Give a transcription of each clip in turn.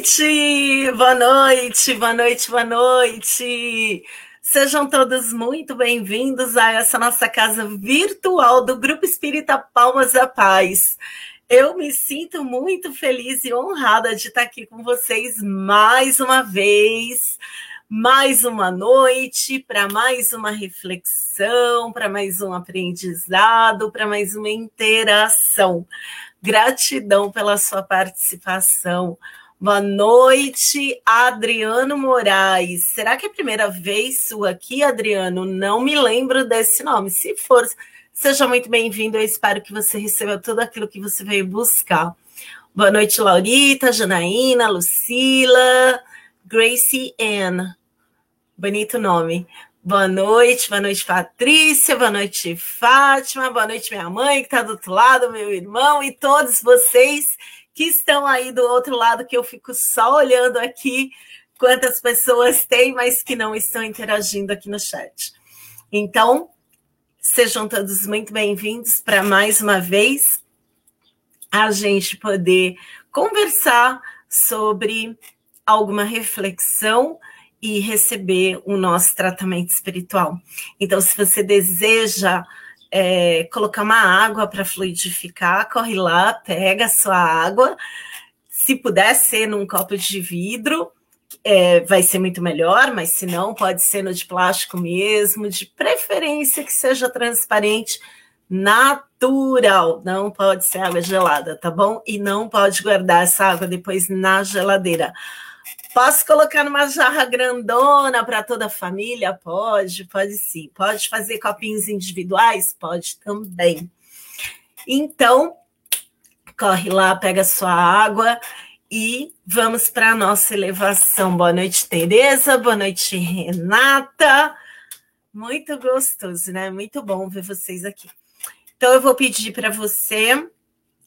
noite, boa noite, boa noite, boa noite. Sejam todos muito bem-vindos a essa nossa casa virtual do Grupo Espírita Palmas da Paz. Eu me sinto muito feliz e honrada de estar aqui com vocês mais uma vez, mais uma noite, para mais uma reflexão, para mais um aprendizado, para mais uma interação. Gratidão pela sua participação. Boa noite, Adriano Moraes. Será que é a primeira vez sua aqui, Adriano? Não me lembro desse nome. Se for, seja muito bem-vindo. Eu espero que você receba tudo aquilo que você veio buscar. Boa noite, Laurita, Janaína, Lucila, Gracie Ann. Bonito nome. Boa noite, boa noite, Patrícia, boa noite, Fátima, boa noite, minha mãe, que está do outro lado, meu irmão, e todos vocês que estão aí do outro lado, que eu fico só olhando aqui quantas pessoas tem, mas que não estão interagindo aqui no chat. Então, sejam todos muito bem-vindos para mais uma vez a gente poder conversar sobre alguma reflexão e receber o nosso tratamento espiritual. Então, se você deseja é, colocar uma água para fluidificar, corre lá, pega a sua água. Se puder ser num copo de vidro, é, vai ser muito melhor, mas se não, pode ser no de plástico mesmo, de preferência que seja transparente, natural. Não pode ser água gelada, tá bom? E não pode guardar essa água depois na geladeira. Posso colocar numa jarra grandona para toda a família? Pode, pode sim. Pode fazer copinhos individuais? Pode também. Então, corre lá, pega sua água e vamos para a nossa elevação. Boa noite, Tereza. Boa noite, Renata. Muito gostoso, né? Muito bom ver vocês aqui. Então, eu vou pedir para você,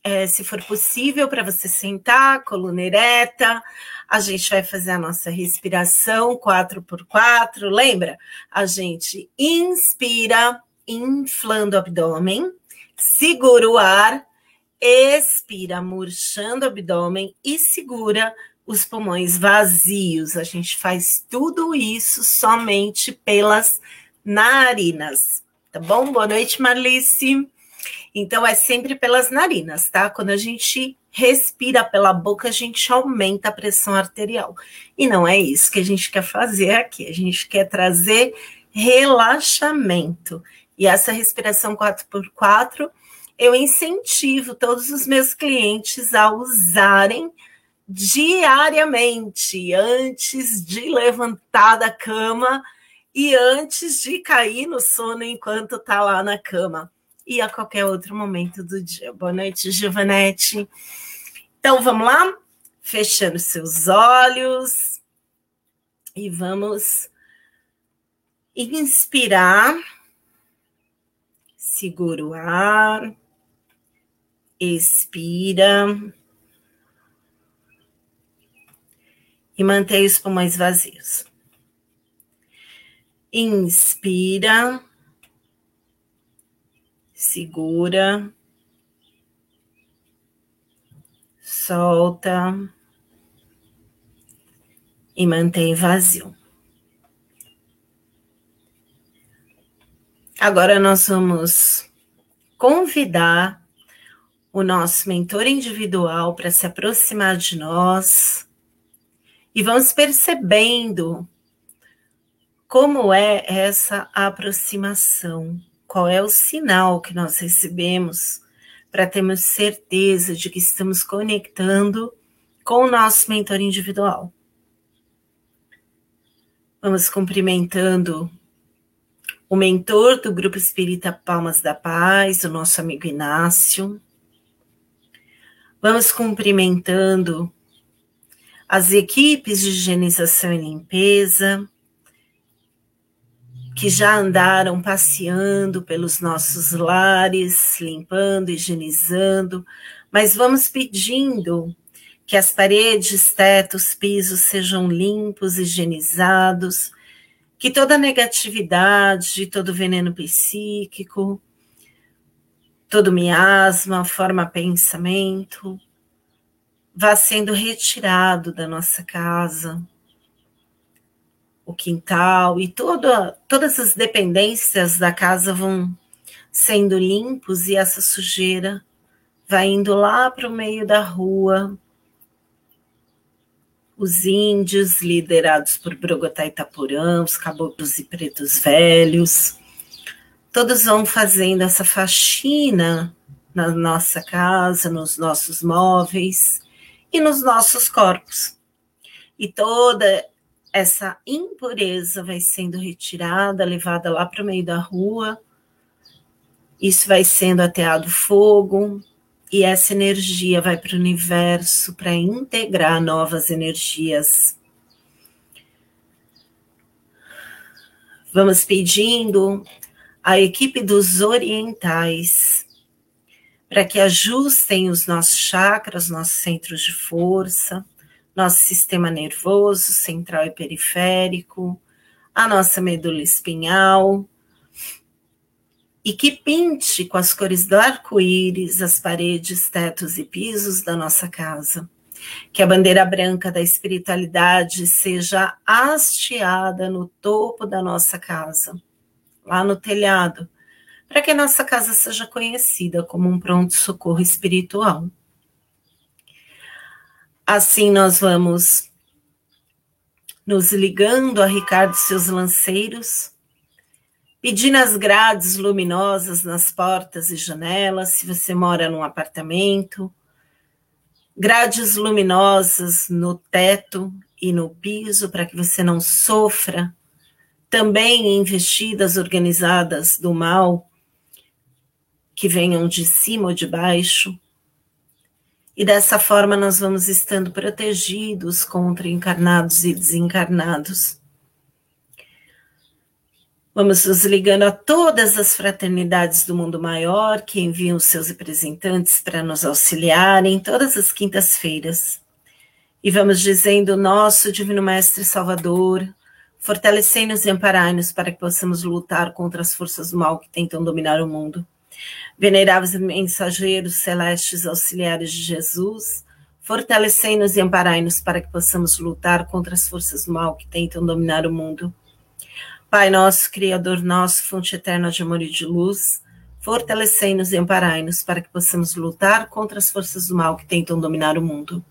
é, se for possível, para você sentar, coluna ereta a gente vai fazer a nossa respiração 4 por 4 Lembra? A gente inspira, inflando o abdômen, segura o ar, expira, murchando o abdômen e segura os pulmões vazios. A gente faz tudo isso somente pelas narinas. Tá bom? Boa noite, Marlice. Então, é sempre pelas narinas, tá? Quando a gente respira pela boca, a gente aumenta a pressão arterial. E não é isso que a gente quer fazer aqui. A gente quer trazer relaxamento. E essa respiração 4x4, eu incentivo todos os meus clientes a usarem diariamente, antes de levantar da cama e antes de cair no sono enquanto está lá na cama. E a qualquer outro momento do dia. Boa noite, Giovanete. Então vamos lá? Fechando seus olhos. E vamos inspirar, segura o ar, expira. E mantém os pulmões vazios. Inspira, segura solta e mantém vazio. Agora nós vamos convidar o nosso mentor individual para se aproximar de nós e vamos percebendo como é essa aproximação, qual é o sinal que nós recebemos para termos certeza de que estamos conectando com o nosso mentor individual. Vamos cumprimentando o mentor do Grupo Espírita Palmas da Paz, o nosso amigo Inácio. Vamos cumprimentando as equipes de higienização e limpeza, que já andaram passeando pelos nossos lares, limpando, higienizando, mas vamos pedindo que as paredes, tetos, pisos sejam limpos, higienizados, que toda negatividade, todo veneno psíquico, todo miasma, forma pensamento, vá sendo retirado da nossa casa, o quintal e toda, todas as dependências da casa vão sendo limpos e essa sujeira vai indo lá para o meio da rua. Os índios, liderados por Brogotá Itapurã, os caboclos e pretos velhos, todos vão fazendo essa faxina na nossa casa, nos nossos móveis e nos nossos corpos. E toda essa impureza vai sendo retirada, levada lá para o meio da rua. Isso vai sendo ateado fogo, e essa energia vai para o universo para integrar novas energias. Vamos pedindo à equipe dos orientais para que ajustem os nossos chakras, nossos centros de força, nosso sistema nervoso central e periférico, a nossa medula espinhal, e que pinte com as cores do arco-íris as paredes, tetos e pisos da nossa casa. Que a bandeira branca da espiritualidade seja hasteada no topo da nossa casa, lá no telhado, para que a nossa casa seja conhecida como um pronto-socorro espiritual. Assim nós vamos nos ligando a Ricardo seus lanceiros, pedindo as grades luminosas nas portas e janelas, se você mora num apartamento, grades luminosas no teto e no piso para que você não sofra, também investidas organizadas do mal que venham de cima ou de baixo, e dessa forma nós vamos estando protegidos contra encarnados e desencarnados. Vamos nos ligando a todas as fraternidades do mundo maior que enviam seus representantes para nos auxiliarem todas as quintas-feiras. E vamos dizendo, nosso Divino Mestre Salvador, fortalecei-nos e amparai-nos para que possamos lutar contra as forças do mal que tentam dominar o mundo. Veneráveis mensageiros celestes auxiliares de Jesus, fortalecei-nos e amparai-nos para que possamos lutar contra as forças do mal que tentam dominar o mundo. Pai nosso, Criador nosso, fonte eterna de amor e de luz, fortalecei-nos e amparai-nos para que possamos lutar contra as forças do mal que tentam dominar o mundo.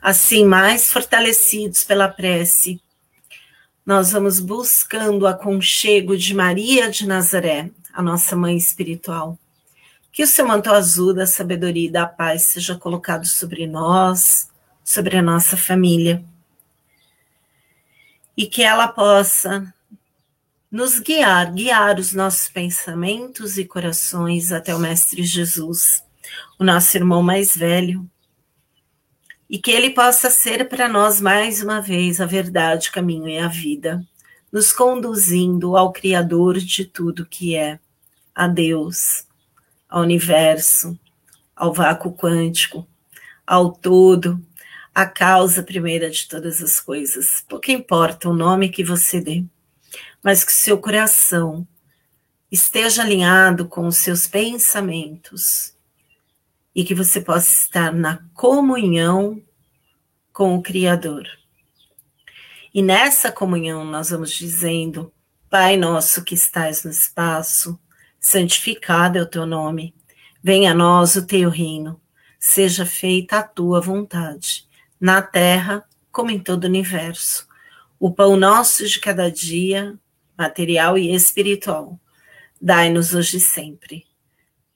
Assim, mais fortalecidos pela prece, nós vamos buscando o aconchego de Maria de Nazaré, a nossa mãe espiritual. Que o seu manto azul da sabedoria e da paz seja colocado sobre nós, sobre a nossa família. E que ela possa nos guiar, guiar os nossos pensamentos e corações até o Mestre Jesus, o nosso irmão mais velho, e que ele possa ser para nós mais uma vez a verdade, o caminho e a vida, nos conduzindo ao Criador de tudo que é, a Deus, ao universo, ao vácuo quântico, ao todo, a causa primeira de todas as coisas. Pouco importa o nome que você dê, mas que seu coração esteja alinhado com os seus pensamentos e que você possa estar na comunhão com o Criador. E nessa comunhão nós vamos dizendo: Pai nosso que estás no espaço, santificado é o teu nome. Venha a nós o teu reino. Seja feita a tua vontade, na terra como em todo o universo. O pão nosso de cada dia, material e espiritual, dai-nos hoje e sempre.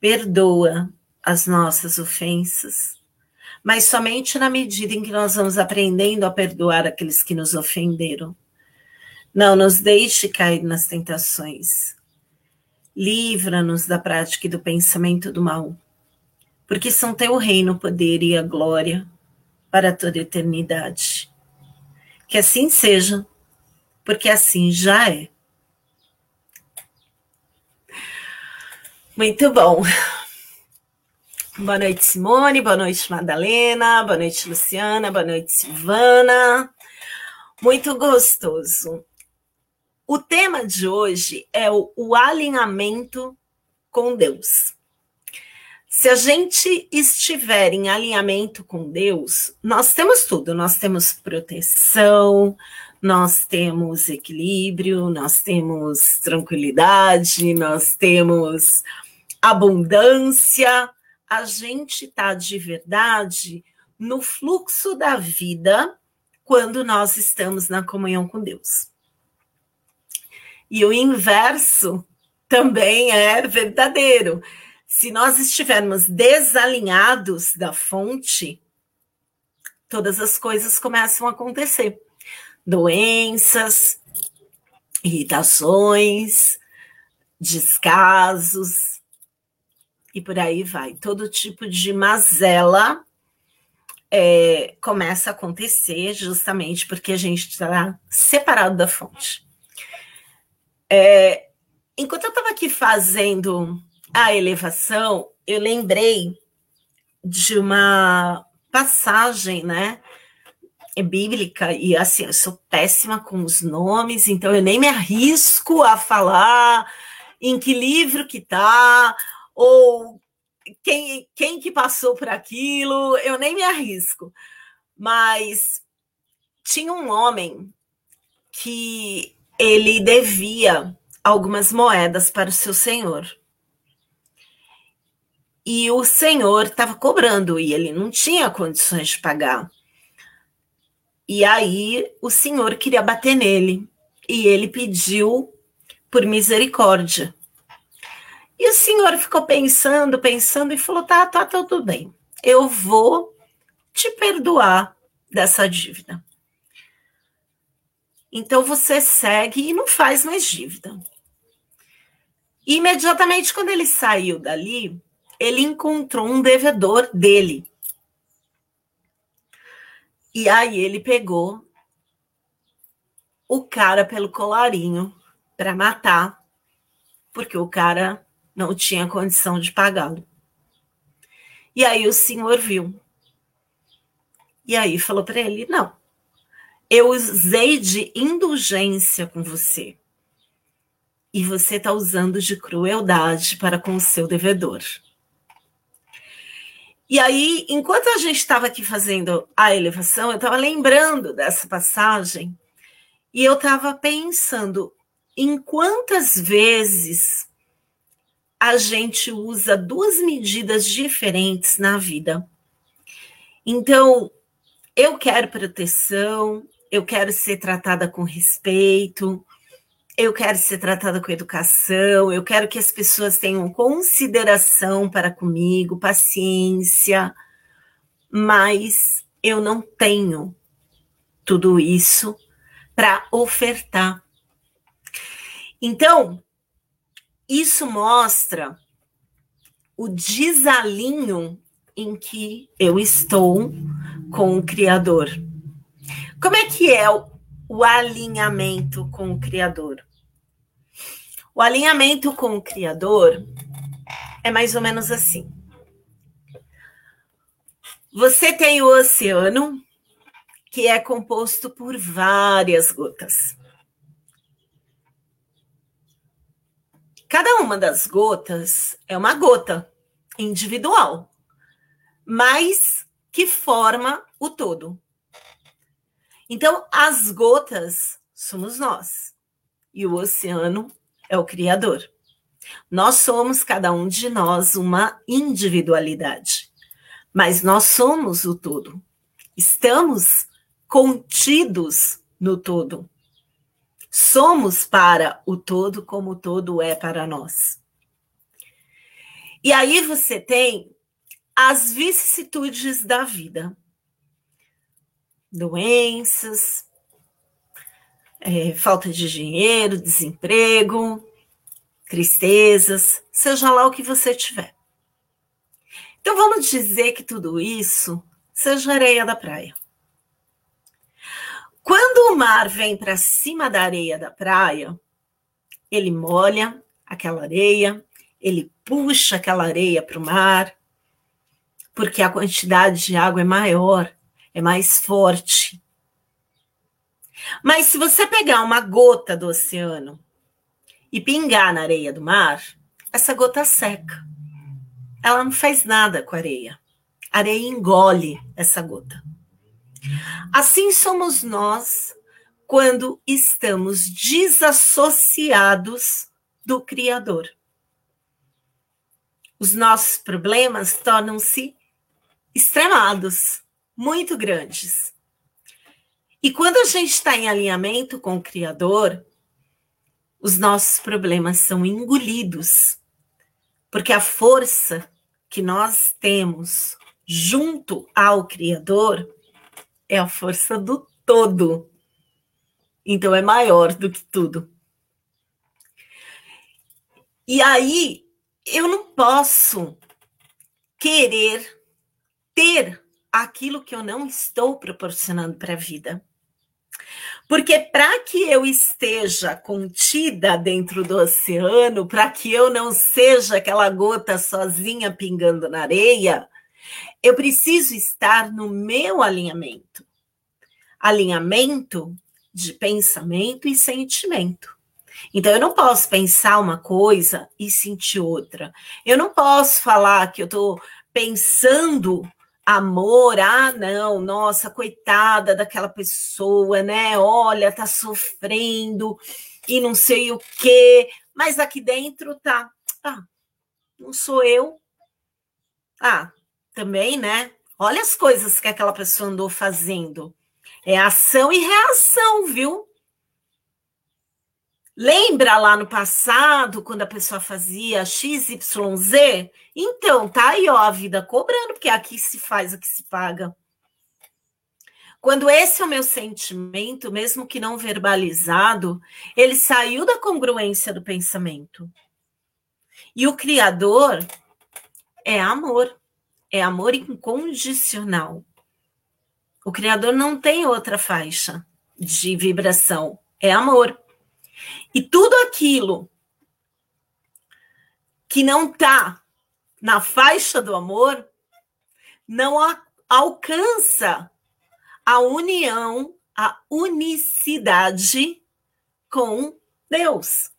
Perdoa as nossas ofensas, mas somente na medida em que nós vamos aprendendo a perdoar aqueles que nos ofenderam. Não nos deixe cair nas tentações. Livra-nos da prática e do pensamento do mal, porque são teu reino o poder e a glória para toda a eternidade. Que assim seja, porque assim já é. Muito bom. Boa noite, Simone. Boa noite, Madalena. Boa noite, Luciana. Boa noite, Silvana. Muito gostoso. O tema de hoje é o, o alinhamento com Deus. Se a gente estiver em alinhamento com Deus, nós temos tudo, nós temos proteção, nós temos equilíbrio, nós temos tranquilidade, nós temos abundância. A gente está de verdade no fluxo da vida quando nós estamos na comunhão com Deus. E o inverso também é verdadeiro. Se nós estivermos desalinhados da fonte, todas as coisas começam a acontecer. Doenças, irritações, descasos e por aí vai. Todo tipo de mazela é, começa a acontecer justamente porque a gente está separado da fonte. É, enquanto eu estava aqui fazendo a elevação, eu lembrei de uma passagem, né? É bíblica, e assim, eu sou péssima com os nomes, então eu nem me arrisco a falar em que livro que tá, ou quem, quem que passou por aquilo, eu nem me arrisco. Mas tinha um homem que ele devia algumas moedas para o seu senhor. E o senhor estava cobrando e ele não tinha condições de pagar. E aí o senhor queria bater nele e ele pediu por misericórdia. E o senhor ficou pensando, pensando e falou: tá, tá, tá tudo bem. Eu vou te perdoar dessa dívida. Então você segue e não faz mais dívida. E imediatamente quando ele saiu dali, ele encontrou um devedor dele. E aí ele pegou o cara pelo colarinho para matar, porque o cara não tinha condição de pagá-lo. E aí o senhor viu. E aí falou para ele: não, eu usei de indulgência com você. E você está usando de crueldade para com o seu devedor. E aí, enquanto a gente estava aqui fazendo a elevação, eu estava lembrando dessa passagem e eu estava pensando em quantas vezes a gente usa duas medidas diferentes na vida. Então, eu quero proteção, eu quero ser tratada com respeito, eu quero ser tratada com educação, eu quero que as pessoas tenham consideração para comigo, paciência, mas eu não tenho tudo isso para ofertar. Então, isso mostra o desalinho em que eu estou com o Criador. Como é que é o, o alinhamento com o Criador? O alinhamento com o Criador é mais ou menos assim. Você tem o oceano, que é composto por várias gotas. Cada uma das gotas é uma gota individual, mas que forma o todo. Então, as gotas somos nós e o oceano é o Criador. Nós somos, cada um de nós, uma individualidade, mas nós somos o todo. Estamos contidos no todo. Somos para o todo como o todo é para nós. E aí você tem as vicissitudes da vida. Doenças, é, falta de dinheiro, desemprego, tristezas, seja lá o que você tiver. Então vamos dizer que tudo isso seja areia da praia. Quando o mar vem para cima da areia da praia, ele molha aquela areia, ele puxa aquela areia para o mar, porque a quantidade de água é maior, é mais forte. Mas se você pegar uma gota do oceano e pingar na areia do mar, essa gota seca. Ela não faz nada com a areia. A areia engole essa gota. Assim somos nós quando estamos desassociados do Criador. Os nossos problemas tornam-se extremados, muito grandes. E quando a gente está em alinhamento com o Criador, os nossos problemas são engolidos, porque a força que nós temos junto ao Criador é a força do todo. Então é maior do que tudo. E aí eu não posso querer ter aquilo que eu não estou proporcionando para a vida. Porque para que eu esteja contida dentro do oceano, para que eu não seja aquela gota sozinha pingando na areia, eu preciso estar no meu alinhamento. Alinhamento de pensamento e sentimento. Então, eu não posso pensar uma coisa e sentir outra. Eu não posso falar que eu estou pensando amor, ah, não, nossa, coitada daquela pessoa, né? Olha, tá sofrendo e não sei o quê, mas aqui dentro tá, ah, não sou eu. Ah, também, né? Olha as coisas que aquela pessoa andou fazendo. É ação e reação, viu? Lembra lá no passado, quando a pessoa fazia XYZ? Então, tá aí, ó, a vida cobrando, porque aqui se faz o que se paga. Quando esse é o meu sentimento, mesmo que não verbalizado, ele saiu da congruência do pensamento. E o Criador é amor, é amor incondicional. O Criador não tem outra faixa de vibração, é amor. E tudo aquilo que não está na faixa do amor não a, alcança a união, a unicidade com Deus.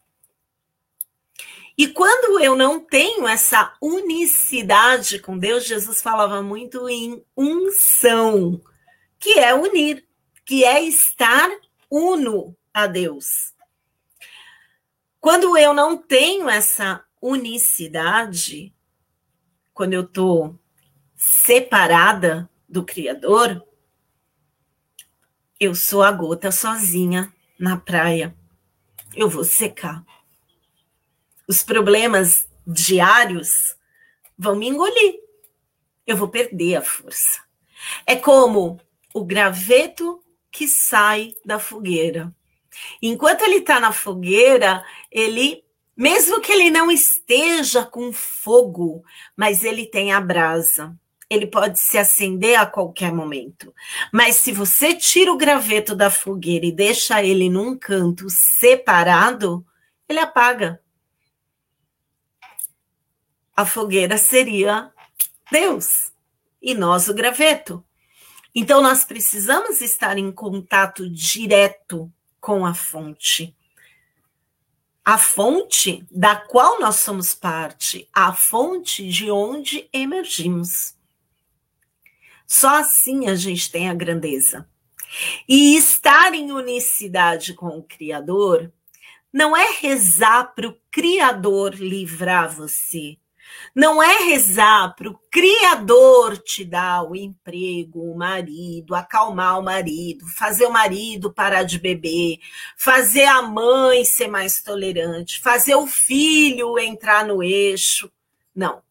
E quando eu não tenho essa unicidade com Deus, Jesus falava muito em unção, que é unir, que é estar uno a Deus. Quando eu não tenho essa unicidade, quando eu estou separada do Criador, eu sou a gota sozinha na praia. Eu vou secar. Os problemas diários vão me engolir. Eu vou perder a força. É como o graveto que sai da fogueira. Enquanto ele está na fogueira, ele, mesmo que ele não esteja com fogo, mas ele tem a brasa. Ele pode se acender a qualquer momento. Mas se você tira o graveto da fogueira e deixa ele num canto separado, ele apaga. A fogueira seria Deus e nós o graveto. Então nós precisamos estar em contato direto com a fonte. A fonte da qual nós somos parte, a fonte de onde emergimos. Só assim a gente tem a grandeza. E estar em unicidade com o Criador não é rezar para o Criador livrar você, não é rezar para o Criador te dar o emprego, o marido, acalmar o marido, fazer o marido parar de beber, fazer a mãe ser mais tolerante, fazer o filho entrar no eixo. Não.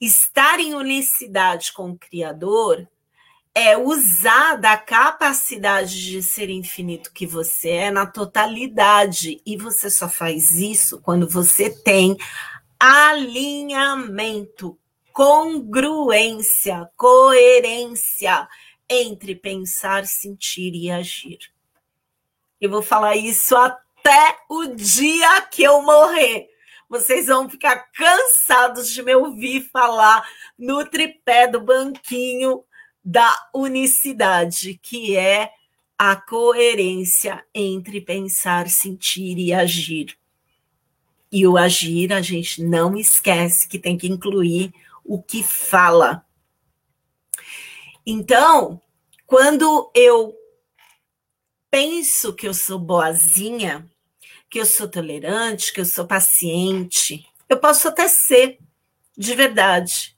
estar em unicidade com o Criador é usar da capacidade de ser infinito que você é na totalidade. E você só faz isso quando você tem alinhamento, congruência, coerência entre pensar, sentir e agir. Eu vou falar isso até o dia que eu morrer. Vocês vão ficar cansados de me ouvir falar no tripé do banquinho da unicidade, que é a coerência entre pensar, sentir e agir. E o agir, a gente não esquece que tem que incluir o que fala. Então, quando eu penso que eu sou boazinha, que eu sou tolerante, que eu sou paciente, eu posso até ser, de verdade.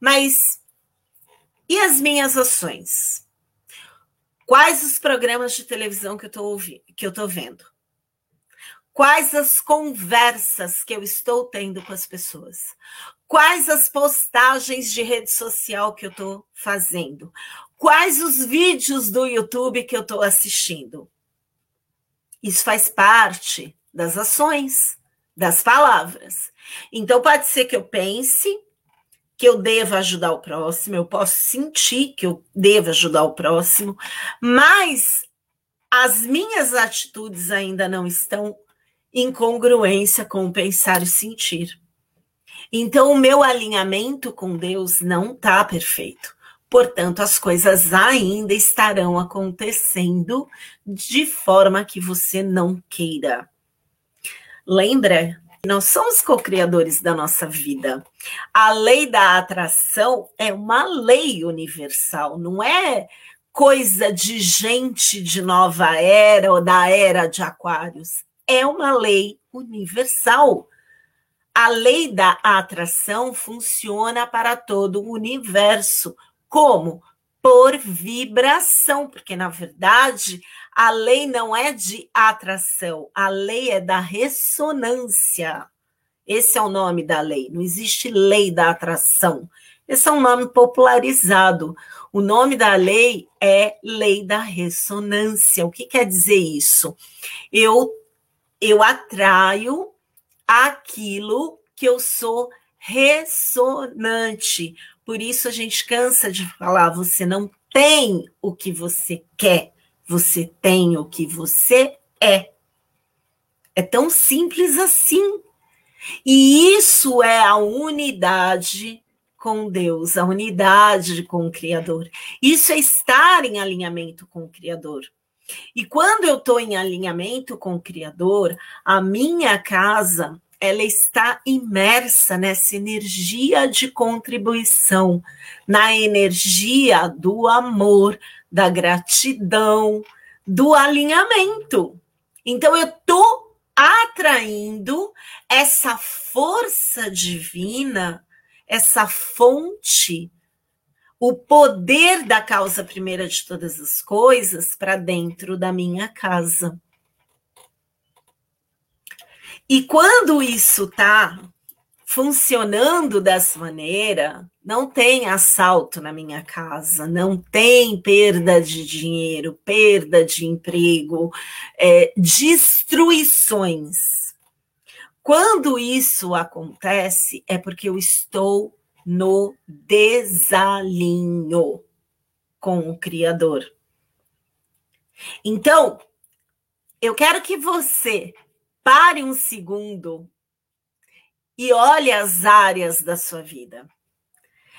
Mas e as minhas ações? Quais os programas de televisão que eu estou vendo? Quais as conversas que eu estou tendo com as pessoas? Quais as postagens de rede social que eu estou fazendo? Quais os vídeos do YouTube que eu estou assistindo? Isso faz parte das ações, das palavras. Então, pode ser que eu pense que eu deva ajudar o próximo, eu posso sentir que eu devo ajudar o próximo, mas as minhas atitudes ainda não estão em congruência com o pensar e sentir. Então, o meu alinhamento com Deus não está perfeito. Portanto, as coisas ainda estarão acontecendo de forma que você não queira. Lembra? Nós somos co-criadores da nossa vida. A lei da atração é uma lei universal, não é coisa de gente de nova era ou da era de Aquários. É uma lei universal. A lei da atração funciona para todo o universo. Como? Por vibração, porque na verdade a lei não é de atração, a lei é da ressonância. Esse é o nome da lei. Não existe lei da atração. Esse é um nome popularizado. O nome da lei é lei da ressonância. O que quer dizer isso? Eu eu atraio aquilo que eu sou ressonante. Por isso a gente cansa de falar, você não tem o que você quer, você tem o que você é. É tão simples assim. E isso é a unidade com Deus, a unidade com o Criador. Isso é estar em alinhamento com o Criador. E quando eu estou em alinhamento com o Criador, a minha casa ela está imersa nessa energia de contribuição, na energia do amor, da gratidão, do alinhamento. Então eu estou atraindo essa força divina, essa fonte, o poder da causa primeira de todas as coisas para dentro da minha casa. E quando isso está funcionando dessa maneira, não tem assalto na minha casa, não tem perda de dinheiro, perda de emprego, é, destruições. Quando isso acontece, é porque eu estou no desalinho com o Criador. Então, eu quero que você pare um segundo e olhe as áreas da sua vida.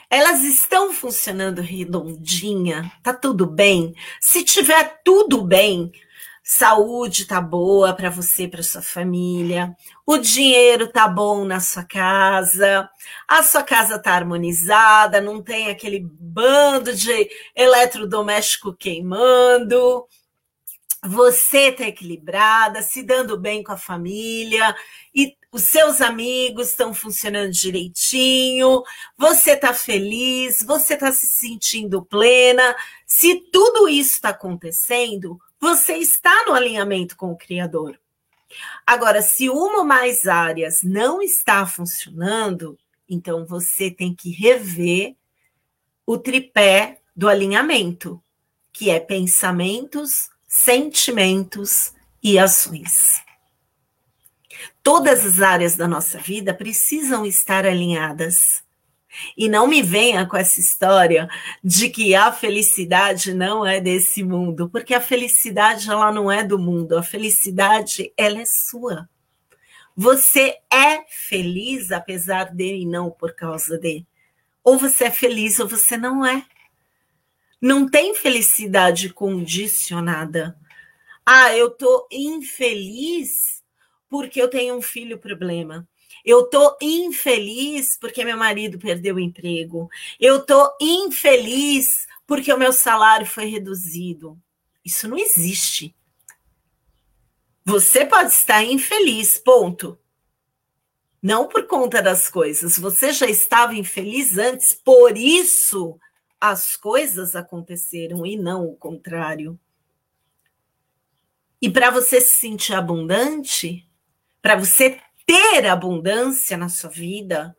Elas estão funcionando redondinha? Tá tudo bem? Se tiver tudo bem, saúde tá boa para você, para sua família, o dinheiro tá bom na sua casa, a sua casa tá harmonizada, não tem aquele bando de eletrodoméstico queimando, você está equilibrada, se dando bem com a família, e os seus amigos estão funcionando direitinho, você está feliz, você está se sentindo plena. Se tudo isso está acontecendo, você está no alinhamento com o Criador. Agora, se uma ou mais áreas não está funcionando, Então você tem que rever o tripé do alinhamento, que é pensamentos, sentimentos e ações. Todas as áreas da nossa vida precisam estar alinhadas. E não me venha com essa história de que a felicidade não é desse mundo, porque a felicidade ela não é do mundo, a felicidade ela é sua. Você é feliz apesar de e não por causa de. Ou você é feliz ou você não é. Não tem felicidade condicionada. Ah, eu tô infeliz porque eu tenho um filho problema. Eu tô infeliz porque meu marido perdeu o emprego. Eu tô infeliz porque o meu salário foi reduzido. Isso não existe. Você pode estar infeliz, ponto. Não por conta das coisas. Você já estava infeliz antes, por isso as coisas aconteceram e não o contrário. E para você se sentir abundante, para você ter abundância na sua vida,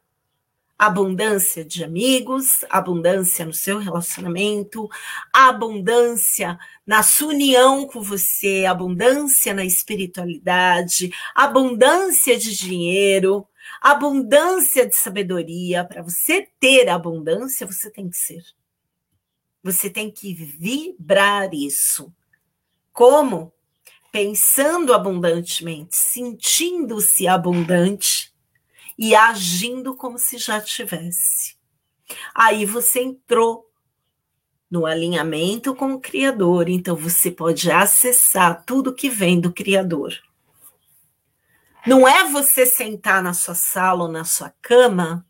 abundância de amigos, abundância no seu relacionamento, abundância na sua união com você, abundância na espiritualidade, abundância de dinheiro, abundância de sabedoria. Para você ter abundância, você tem que ser. Você tem que vibrar isso. Como? Pensando abundantemente, sentindo-se abundante e agindo como se já tivesse. Aí você entrou no alinhamento com o Criador, então você pode acessar tudo que vem do Criador. Não é você sentar na sua sala ou na sua cama,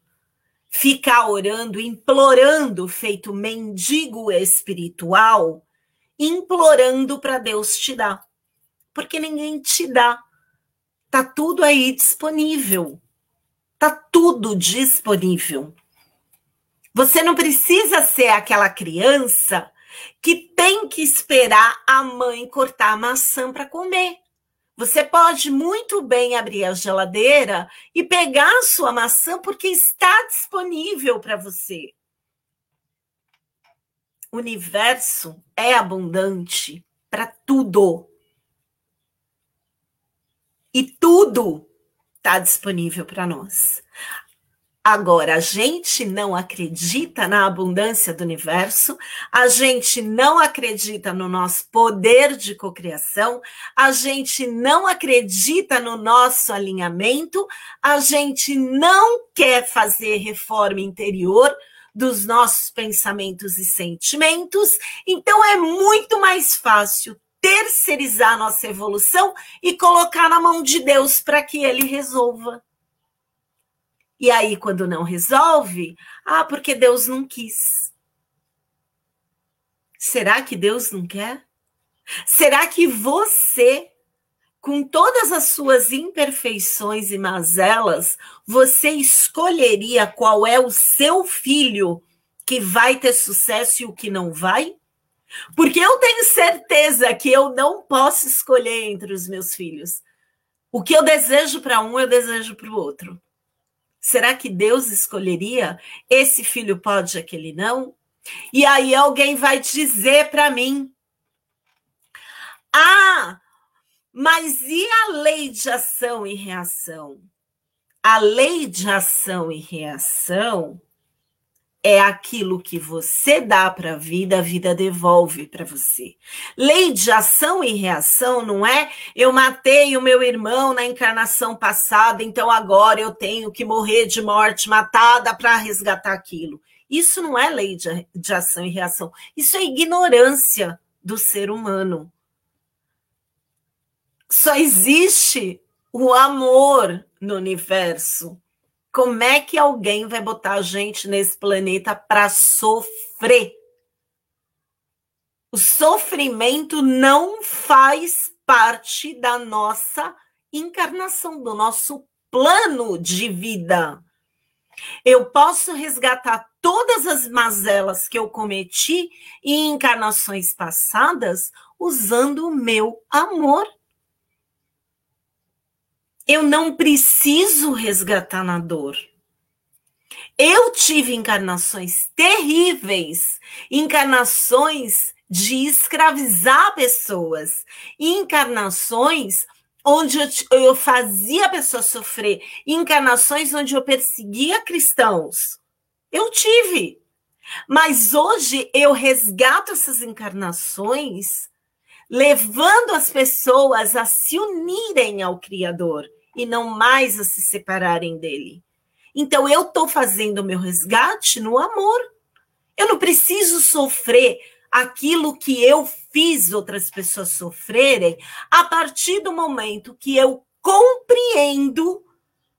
ficar orando, implorando, feito mendigo espiritual, implorando para Deus te dar. Porque ninguém te dá. Tá tudo aí disponível. Tá tudo disponível. Você não precisa ser aquela criança que tem que esperar a mãe cortar a maçã para comer. Você pode muito bem abrir a geladeira e pegar a sua maçã porque está disponível para você. O universo é abundante para tudo. E tudo está disponível para nós. Agora, a gente não acredita na abundância do universo, a gente não acredita no nosso poder de cocriação, a gente não acredita no nosso alinhamento, a gente não quer fazer reforma interior dos nossos pensamentos e sentimentos, então é muito mais fácil terceirizar nossa evolução e colocar na mão de Deus para que ele resolva. E aí, quando não resolve, ah, porque Deus não quis. Será que Deus não quer? Será que você, com todas as suas imperfeições e mazelas, você escolheria qual é o seu filho que vai ter sucesso e o que não vai? Porque eu tenho certeza que eu não posso escolher entre os meus filhos. O que eu desejo para um, eu desejo para o outro. Será que Deus escolheria esse filho pode, aquele não? E aí alguém vai dizer para mim: Ah, mas e a lei de ação e reação? A lei de ação e reação é aquilo que você dá para a vida, a vida devolve para você. Lei de ação e reação não é eu matei o meu irmão na encarnação passada, então agora eu tenho que morrer de morte matada para resgatar aquilo. Isso não é lei de, de ação e reação. Isso é ignorância do ser humano. Só existe o amor no universo. Como é que alguém vai botar a gente nesse planeta para sofrer? O sofrimento não faz parte da nossa encarnação, do nosso plano de vida. Eu posso resgatar todas as mazelas que eu cometi em encarnações passadas usando o meu amor. Eu não preciso resgatar na dor. Eu tive encarnações terríveis, encarnações de escravizar pessoas, encarnações onde eu, eu fazia a pessoa sofrer, encarnações onde eu perseguia cristãos. Eu tive. Mas hoje eu resgato essas encarnações, levando as pessoas a se unirem ao Criador e não mais a se separarem dele. Então eu estou fazendo o meu resgate no amor. Eu não preciso sofrer aquilo que eu fiz outras pessoas sofrerem a partir do momento que eu compreendo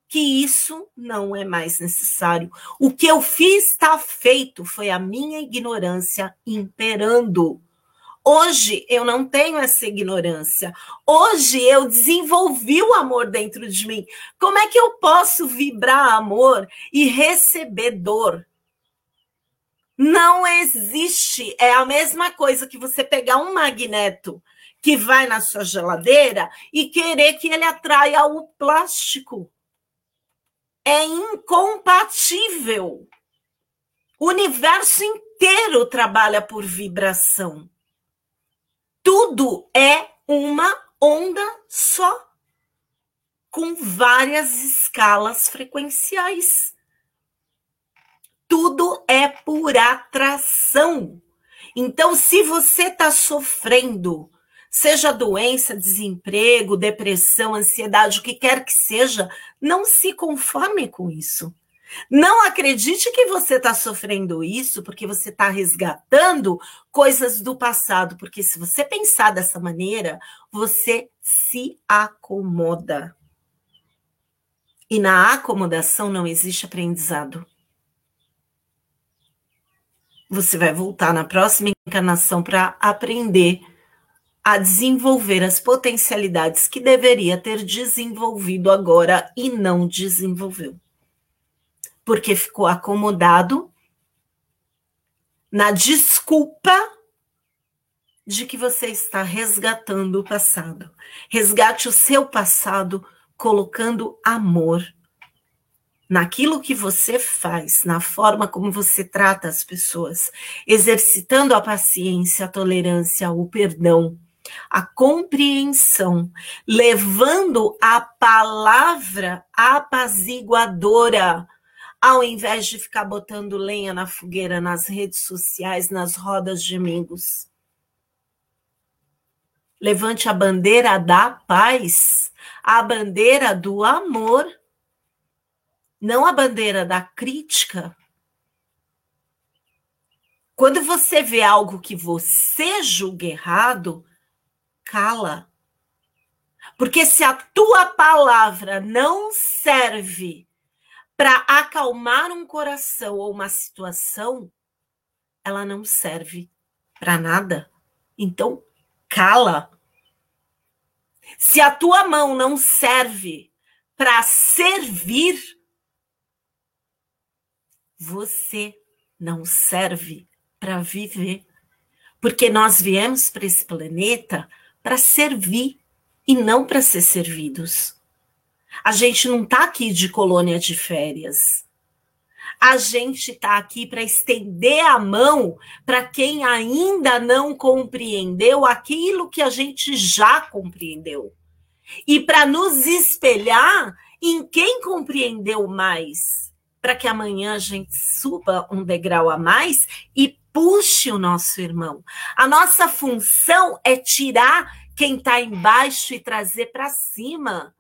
que isso não é mais necessário. O que eu fiz está feito, foi a minha ignorância imperando. Hoje eu não tenho essa ignorância. Hoje eu desenvolvi o amor dentro de mim. Como é que eu posso vibrar amor e receber dor? Não existe. É a mesma coisa que você pegar um magneto que vai na sua geladeira e querer que ele atraia o plástico. É incompatível. O universo inteiro trabalha por vibração. Tudo é uma onda só, com várias escalas frequenciais. Tudo é por atração. Então, se você está sofrendo, seja doença, desemprego, depressão, ansiedade, o que quer que seja, não se conforme com isso. Não acredite que você está sofrendo isso porque você está resgatando coisas do passado, porque se você pensar dessa maneira, você se acomoda. E na acomodação não existe aprendizado. Você vai voltar na próxima encarnação para aprender a desenvolver as potencialidades que deveria ter desenvolvido agora e não desenvolveu porque ficou acomodado na desculpa de que você está resgatando o passado. Resgate o seu passado colocando amor naquilo que você faz, na forma como você trata as pessoas, exercitando a paciência, a tolerância, o perdão, a compreensão, levando a palavra apaziguadora ao invés de ficar botando lenha na fogueira nas redes sociais, nas rodas de amigos. Levante a bandeira da paz, a bandeira do amor, não a bandeira da crítica. Quando você vê algo que você julga errado, cala. Porque se a tua palavra não serve para acalmar um coração ou uma situação, ela não serve para nada. Então, cala. Se a tua mão não serve para servir, você não serve para viver. Porque nós viemos para esse planeta para servir e não para ser servidos. A gente não está aqui de colônia de férias. A gente está aqui para estender a mão para quem ainda não compreendeu aquilo que a gente já compreendeu. E para nos espelhar em quem compreendeu mais, para que amanhã a gente suba um degrau a mais e puxe o nosso irmão. A nossa função é tirar quem está embaixo e trazer para cima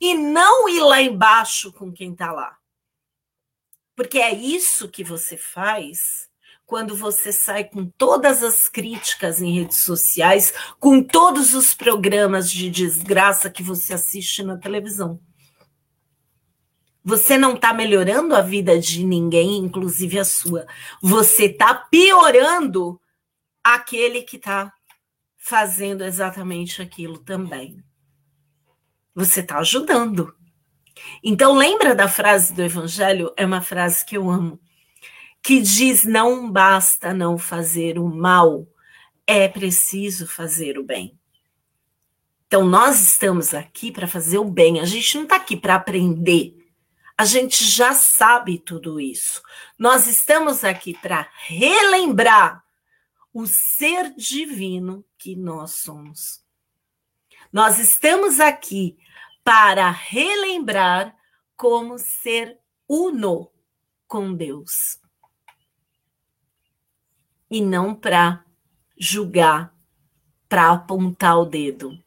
e não ir lá embaixo com quem está lá. Porque é isso que você faz quando você sai com todas as críticas em redes sociais, com todos os programas de desgraça que você assiste na televisão. Você não está melhorando a vida de ninguém, inclusive a sua. Você está piorando aquele que está fazendo exatamente aquilo também você está ajudando. Então, lembra da frase do Evangelho? É uma frase que eu amo, que diz: não basta não fazer o mal, é preciso fazer o bem. Então, nós estamos aqui para fazer o bem, a gente não está aqui para aprender. A gente já sabe tudo isso. Nós estamos aqui para relembrar o ser divino que nós somos. Nós estamos aqui para relembrar como ser uno com Deus. E não para julgar, para apontar o dedo.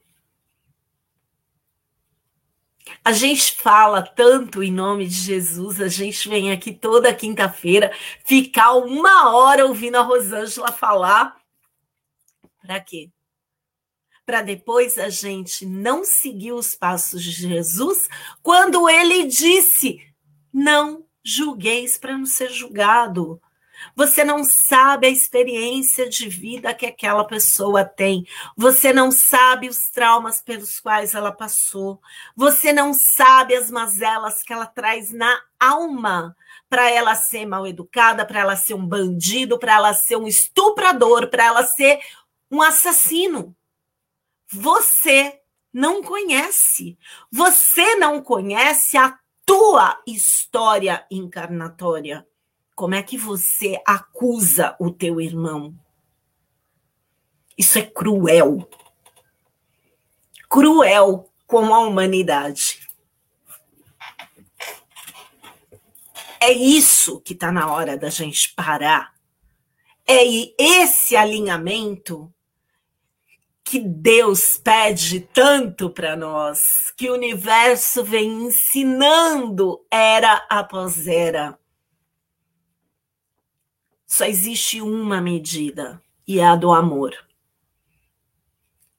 A gente fala tanto em nome de Jesus, a gente vem aqui toda quinta-feira ficar uma hora ouvindo a Rosângela falar. Para quê? Para depois a gente não seguir os passos de Jesus quando ele disse: não julgueis para não ser julgado. Você não sabe a experiência de vida que aquela pessoa tem. Você não sabe os traumas pelos quais ela passou. Você não sabe as mazelas que ela traz na alma para ela ser mal educada, para ela ser um bandido, para ela ser um estuprador, para ela ser um assassino. Você não conhece. Você não conhece a tua história encarnatória. Como é que você acusa o teu irmão? Isso é cruel. Cruel com a humanidade. É isso que está na hora da gente parar. É esse alinhamento que Deus pede tanto para nós, que o universo vem ensinando era após era. Só existe uma medida e é a do amor.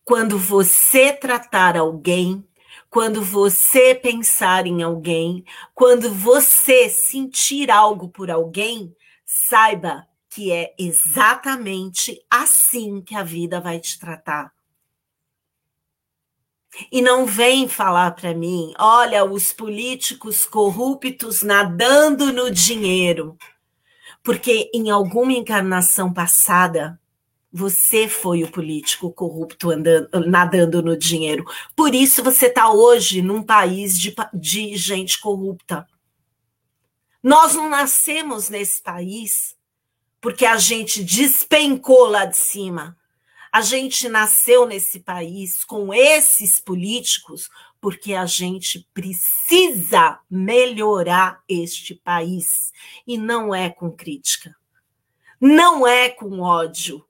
Quando você tratar alguém, quando você pensar em alguém, quando você sentir algo por alguém, saiba que é exatamente assim que a vida vai te tratar. E não vem falar para mim, olha, os políticos corruptos nadando no dinheiro. Porque em alguma encarnação passada, você foi o político corrupto andando, nadando no dinheiro. Por isso você está hoje num país de, de gente corrupta. Nós não nascemos nesse país porque a gente despencou lá de cima. A gente nasceu nesse país com esses políticos porque a gente precisa melhorar este país e não é com crítica, não é com ódio,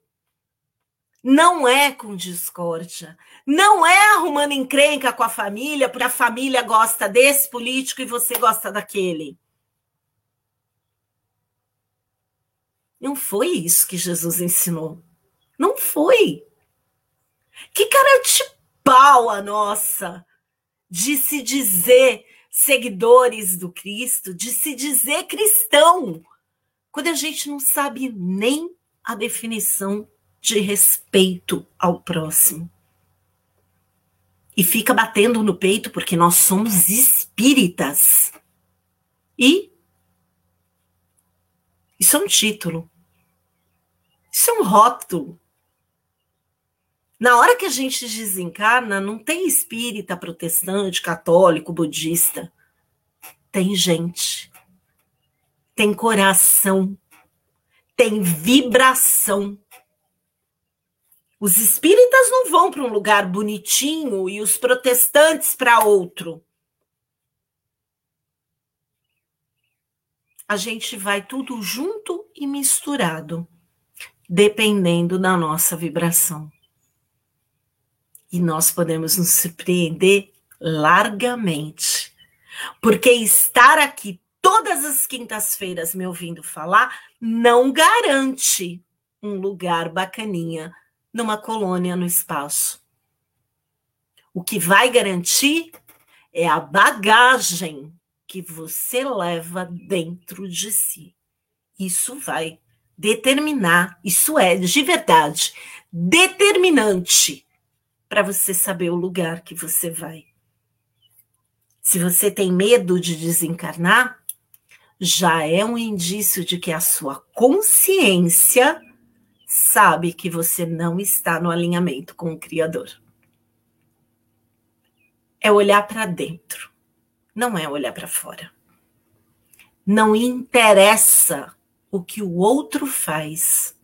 não é com discórdia, não é arrumando encrenca com a família porque a família gosta desse político e você gosta daquele. Não foi isso que Jesus ensinou. Não foi. Que cara de pau a nossa de se dizer seguidores do Cristo, de se dizer cristão, quando a gente não sabe nem a definição de respeito ao próximo. E fica batendo no peito porque nós somos espíritas. E isso é um título. Isso é um rótulo. Na hora que a gente desencarna, não tem espírita, protestante, católico, budista. Tem gente. Tem coração. Tem vibração. Os espíritas não vão para um lugar bonitinho e os protestantes para outro. A gente vai tudo junto e misturado, dependendo da nossa vibração. E nós podemos nos surpreender largamente. Porque estar aqui todas as quintas-feiras me ouvindo falar não garante um lugar bacaninha numa colônia no espaço. O que vai garantir é a bagagem que você leva dentro de si. Isso vai determinar, isso é de verdade determinante para você saber o lugar que você vai. Se você tem medo de desencarnar, já é um indício de que a sua consciência sabe que você não está no alinhamento com o Criador. É olhar para dentro, não é olhar para fora. Não interessa o que o outro faz,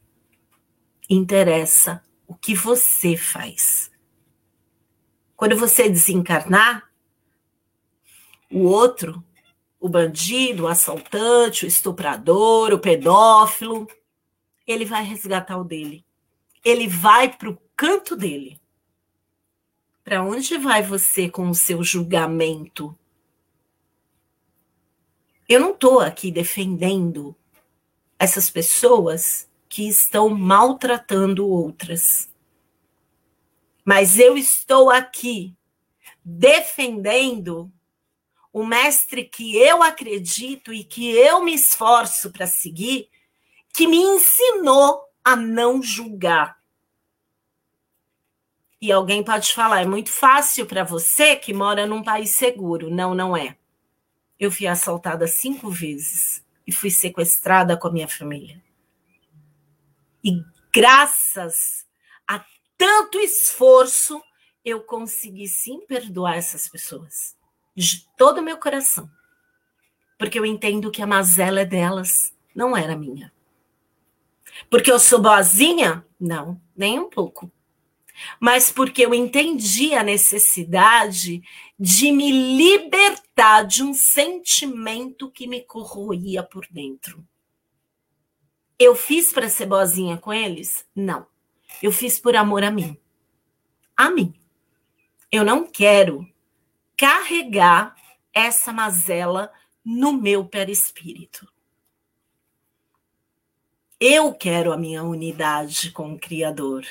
interessa o que você faz. Quando você desencarnar, o outro, o bandido, o assaltante, o estuprador, o pedófilo, ele vai resgatar o dele. Ele vai para o canto dele. Para onde vai você com o seu julgamento? Eu não estou aqui defendendo essas pessoas que estão maltratando outras. Mas eu estou aqui defendendo o mestre que eu acredito e que eu me esforço para seguir, que me ensinou a não julgar. E alguém pode falar, é muito fácil para você que mora num país seguro. Não, não é. Eu fui assaltada cinco vezes e fui sequestrada com a minha família. E graças tanto esforço, eu consegui sim perdoar essas pessoas. De todo o meu coração. Porque eu entendo que a mazela é delas, não era minha. Porque eu sou boazinha? Não, nem um pouco. Mas porque eu entendi a necessidade de me libertar de um sentimento que me corroía por dentro. Eu fiz para ser boazinha com eles? Não. Eu fiz por amor a mim. A mim. Eu não quero carregar essa mazela no meu perispírito. Eu quero a minha unidade com o Criador.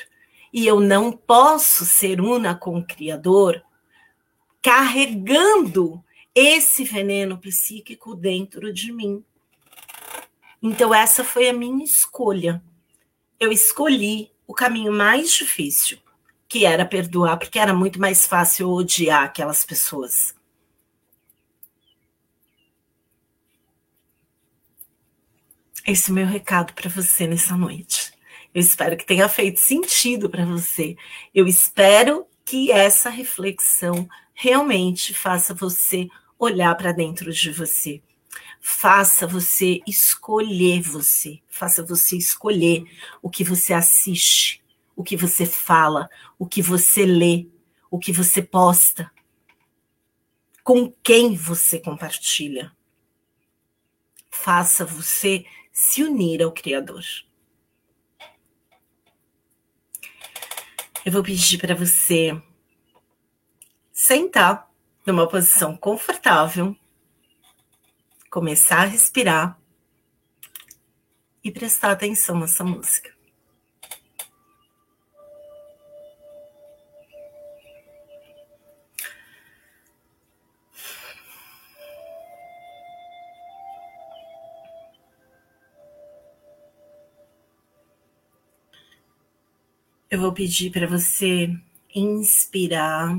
E eu não posso ser una com o Criador carregando esse veneno psíquico dentro de mim. Então, essa foi a minha escolha. Eu escolhi o caminho mais difícil, que era perdoar, porque era muito mais fácil odiar aquelas pessoas. Esse é o meu recado para você nessa noite. Eu espero que tenha feito sentido para você. Eu espero que essa reflexão realmente faça você olhar para dentro de você. Faça você escolher você. Faça você escolher o que você assiste, o que você fala, o que você lê, o que você posta. Com quem você compartilha. Faça você se unir ao Criador. Eu vou pedir para você sentar numa posição confortável, começar a respirar e prestar atenção nessa música. Eu vou pedir para você inspirar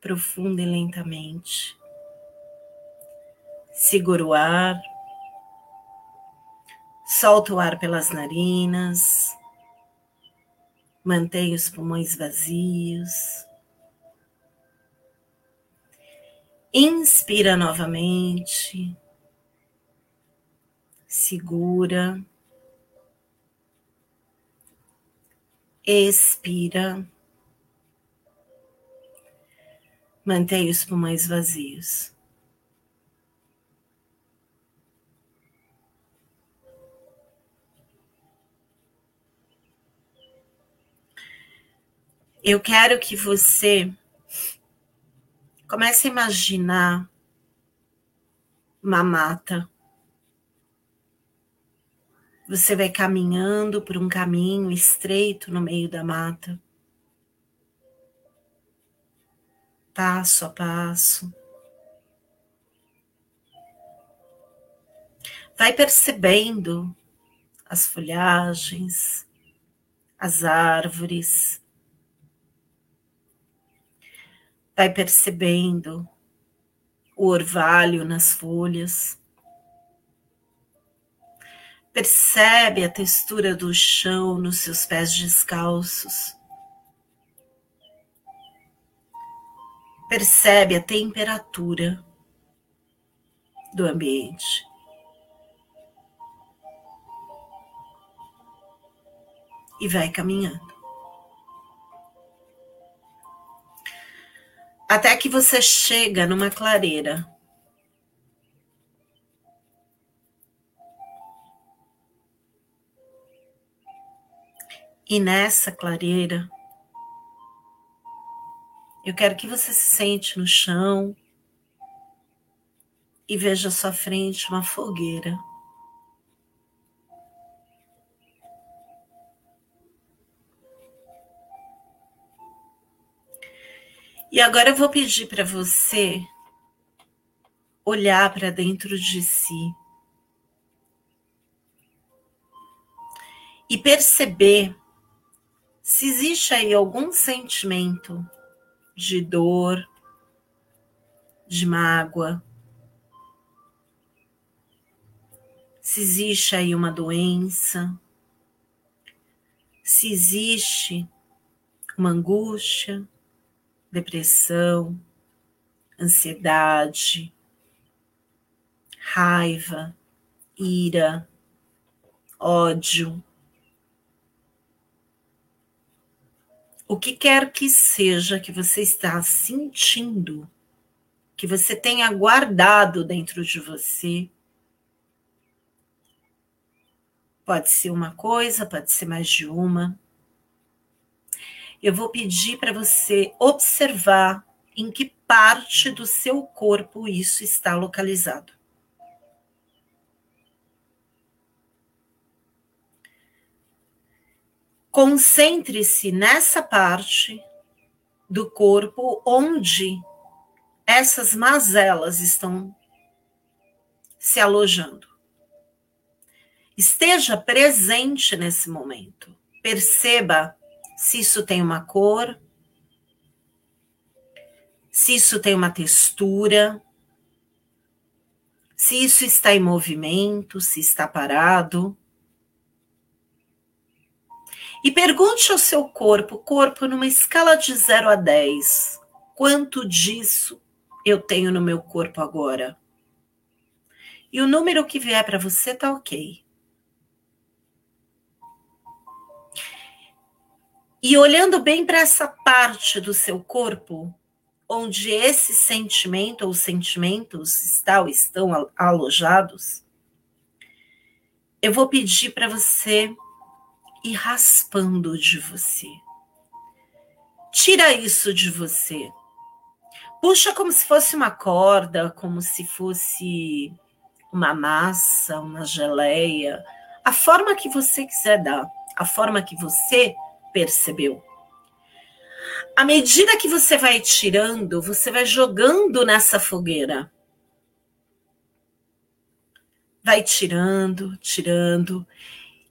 profunda e lentamente. Segura o ar. Solta o ar pelas narinas. Mantenha os pulmões vazios. Inspira novamente. Segura. Expira. Mantenha os pulmões vazios. Eu quero que você comece a imaginar uma mata. Você vai caminhando por um caminho estreito no meio da mata. passo a passo. Vai percebendo as folhagens, as árvores. Vai percebendo o orvalho nas folhas. Percebe a textura do chão nos seus pés descalços. Percebe a temperatura do ambiente. E vai caminhando. Até que você chega numa clareira. E nessa clareira, eu quero que você se sente no chão e veja à sua frente uma fogueira. E agora eu vou pedir para você olhar para dentro de si e perceber se existe aí algum sentimento de dor, de mágoa, se existe aí uma doença, se existe uma angústia, depressão, ansiedade, raiva, ira, ódio. O que quer que seja que você está sentindo, que você tenha guardado dentro de você, pode ser uma coisa, pode ser mais de uma eu vou pedir para você observar em que parte do seu corpo isso está localizado. Concentre-se nessa parte do corpo onde essas mazelas estão se alojando. Esteja presente nesse momento. Perceba se isso tem uma cor, se isso tem uma textura, se isso está em movimento, se está parado. E pergunte ao seu corpo, corpo numa escala de 0 a 10, quanto disso eu tenho no meu corpo agora? E o número que vier para você tá ok. E olhando bem para essa parte do seu corpo, onde esse sentimento ou sentimentos está ou estão alojados, eu vou pedir para você ir raspando de você. Tira isso de você. Puxa como se fosse uma corda, como se fosse uma massa, uma geleia, a forma que você quiser dar, a forma que você percebeu. À medida que você vai tirando, você vai jogando nessa fogueira. Vai tirando, tirando,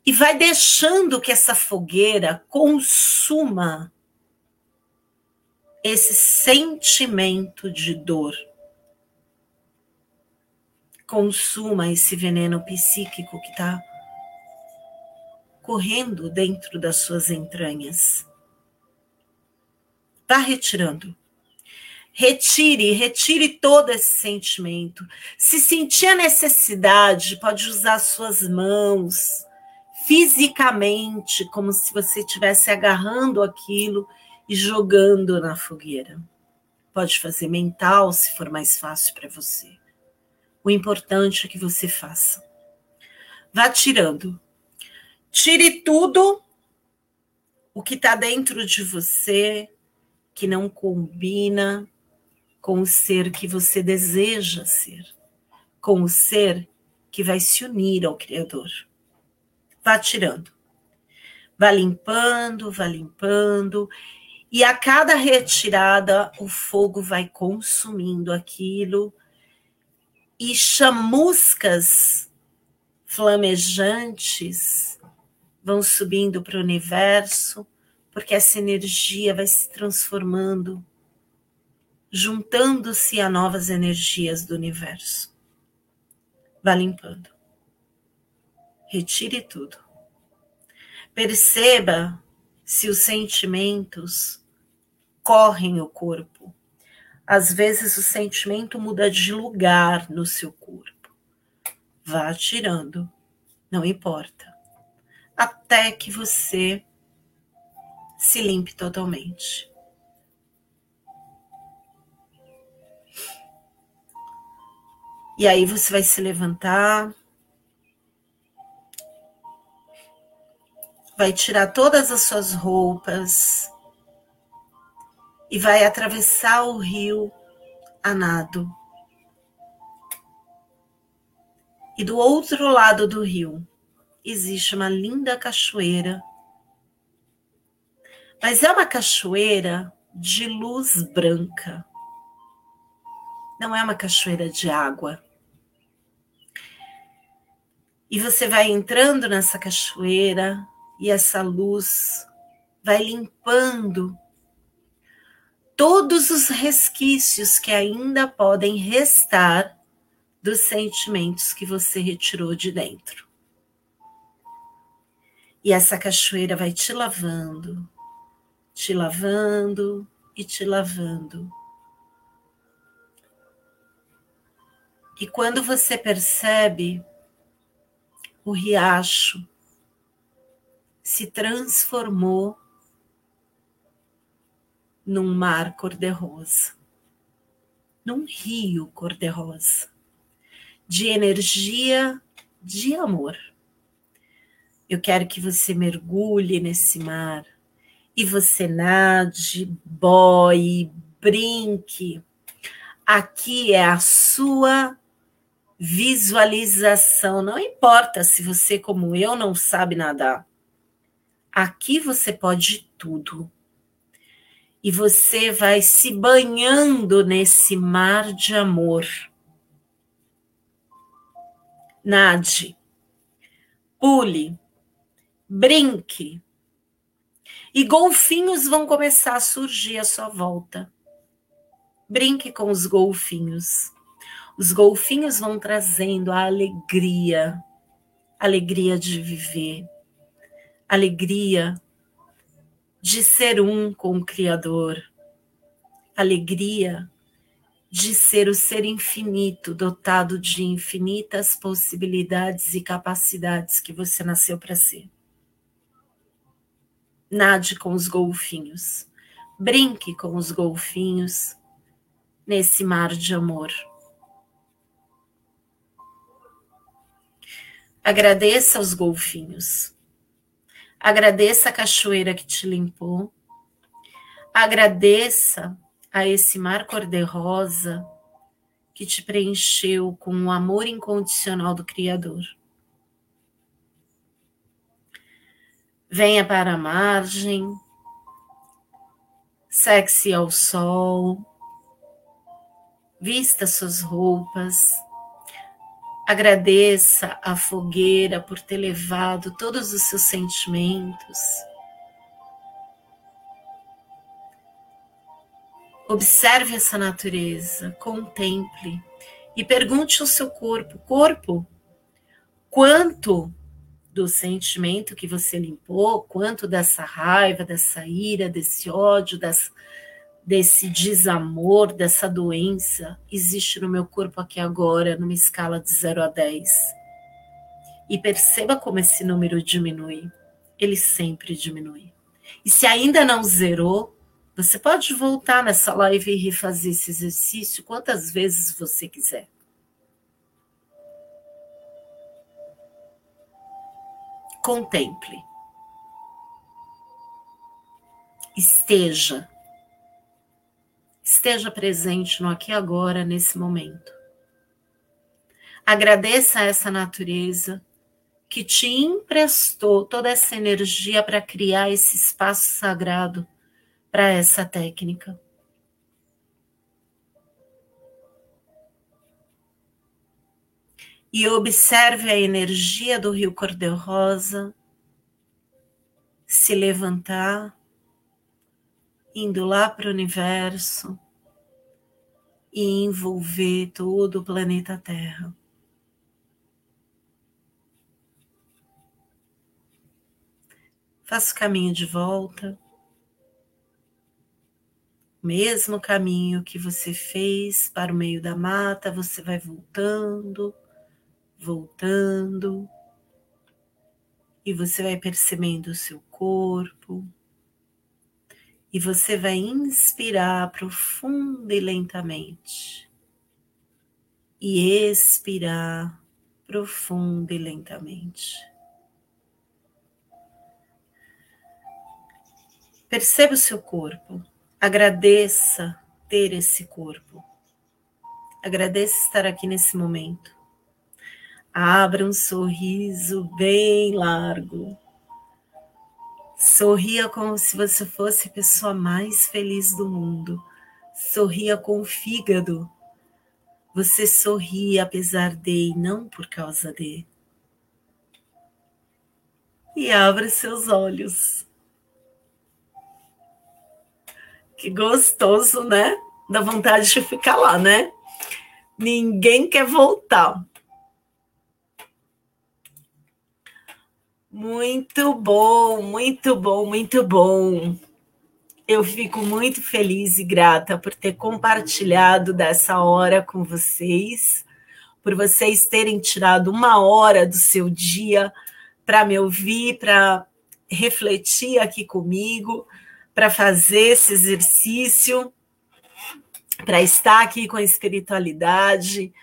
e vai deixando que essa fogueira consuma esse sentimento de dor. Consuma esse veneno psíquico que está correndo dentro das suas entranhas. Vá retirando. Retire, retire todo esse sentimento. Se sentir a necessidade, pode usar suas mãos fisicamente, como se você estivesse agarrando aquilo e jogando na fogueira. Pode fazer mental, se for mais fácil para você. O importante é que você faça. Vá tirando Tire tudo o que está dentro de você que não combina com o ser que você deseja ser, com o ser que vai se unir ao Criador. Vá tirando, vá limpando, vá limpando, e a cada retirada o fogo vai consumindo aquilo e chamuscas flamejantes vão subindo para o universo, porque essa energia vai se transformando, juntando-se a novas energias do universo. Vá limpando. Retire tudo. Perceba se os sentimentos correm o corpo. Às vezes o sentimento muda de lugar no seu corpo. vá tirando, não importa, até que você se limpe totalmente. E aí você vai se levantar, vai tirar todas as suas roupas e vai atravessar o rio a nado. E do outro lado do rio existe uma linda cachoeira. Mas é uma cachoeira de luz branca. Não é uma cachoeira de água. E você vai entrando nessa cachoeira e essa luz vai limpando todos os resquícios que ainda podem restar dos sentimentos que você retirou de dentro. E essa cachoeira vai te lavando, te lavando e te lavando. E quando você percebe, o riacho se transformou num mar cor-de-rosa, num rio cor-de-rosa de energia de amor. Eu quero que você mergulhe nesse mar e você nade, boie, brinque. Aqui é a sua visualização. Não importa se você, como eu, não sabe nadar. Aqui você pode tudo. E você vai se banhando nesse mar de amor nade, pule, brinque. E golfinhos vão começar a surgir à sua volta. Brinque com os golfinhos. Os golfinhos vão trazendo a alegria, alegria de viver, alegria de ser um com o Criador, alegria de ser o ser infinito, dotado de infinitas possibilidades e capacidades que você nasceu para ser. Nade com os golfinhos, brinque com os golfinhos nesse mar de amor. Agradeça aos golfinhos. Agradeça a cachoeira que te limpou. Agradeça a esse mar cor-de-rosa que te preencheu com o amor incondicional do Criador. Venha para a margem, sexe ao sol, vista suas roupas, agradeça a fogueira por ter levado todos os seus sentimentos. Observe essa natureza, contemple e pergunte ao seu corpo: corpo, quanto do sentimento que você limpou, quanto dessa raiva, dessa ira, desse ódio, dessa, desse desamor, dessa doença existe no meu corpo aqui agora, numa escala de 0 a 10. E perceba como esse número diminui. Ele sempre diminui. E se ainda não zerou, você pode voltar nessa live e refazer esse exercício quantas vezes você quiser. Contemple. Esteja. Esteja presente no aqui e agora, nesse momento. Agradeça a essa natureza que te emprestou toda essa energia para criar esse espaço sagrado para essa técnica. E observe a energia do rio cor-de-rosa se levantar, indo lá para o universo e envolver todo o planeta Terra. Faça o caminho de volta mesmo caminho que você fez para o meio da mata, você vai voltando, voltando. E você vai percebendo o seu corpo. E você vai inspirar profunda e lentamente. E expirar profunda e lentamente. Perceba o seu corpo. Agradeça ter esse corpo. Agradeça estar aqui nesse momento. Abra um sorriso bem largo. Sorria como se você fosse a pessoa mais feliz do mundo. Sorria com o fígado. Você sorri apesar de e não por causa de. E abra seus olhos. Que gostoso, né? Dá vontade de ficar lá, né? Ninguém quer voltar. Muito bom, muito bom, muito bom. Eu fico muito feliz e grata por ter compartilhado dessa hora com vocês, por vocês terem tirado uma hora do seu dia para me ouvir, para refletir aqui comigo, para fazer esse exercício, para estar aqui com a espiritualidade.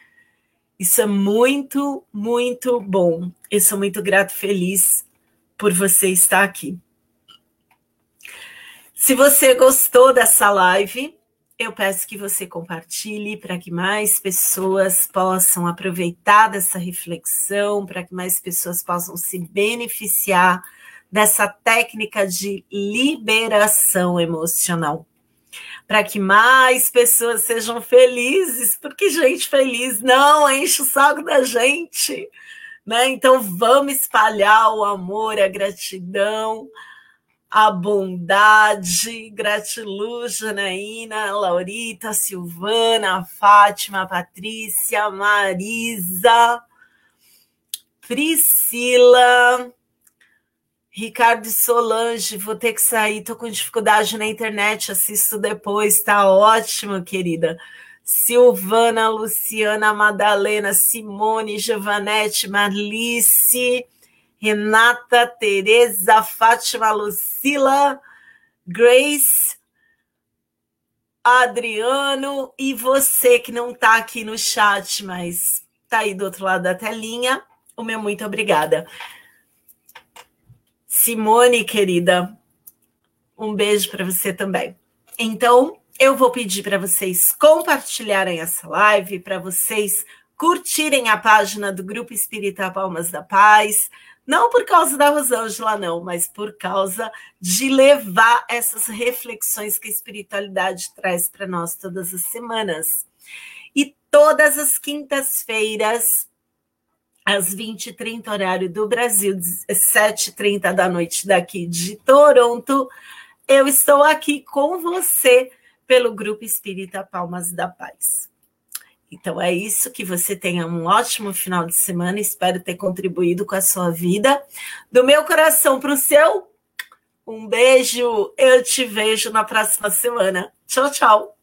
Isso é muito, muito bom. Eu sou muito grato, feliz por você estar aqui. Se você gostou dessa live, eu peço que você compartilhe para que mais pessoas possam aproveitar dessa reflexão, para que mais pessoas possam se beneficiar dessa técnica de liberação emocional. Para que mais pessoas sejam felizes, porque gente feliz não enche o saco da gente. Né? Então vamos espalhar o amor, a gratidão, a bondade, gratiluz, Janaína, Laurita, Silvana, Fátima, Patrícia, Marisa, Priscila, Ricardo Solange, vou ter que sair, tô com dificuldade na internet, assisto depois, tá ótimo, querida. Silvana, Luciana, Madalena, Simone, Giovanete, Marlice, Renata, Tereza, Fátima, Lucila, Grace, Adriano e você que não está aqui no chat, mas está aí do outro lado da telinha, o meu muito obrigada. Simone, querida, um beijo para você também. Então, eu vou pedir para vocês compartilharem essa live, para vocês curtirem a página do Grupo Espírita Palmas da Paz, não por causa da Rosângela, não, mas por causa de levar essas reflexões que a espiritualidade traz para nós todas as semanas. E todas as quintas-feiras, às 20h30, horário do Brasil, 7h30 da noite daqui de Toronto, eu estou aqui com você pelo Grupo Espírita Palmas da Paz. Então é isso, que você tenha um ótimo final de semana, espero ter contribuído com a sua vida. Do meu coração para o seu, um beijo, eu te vejo na próxima semana. Tchau, tchau.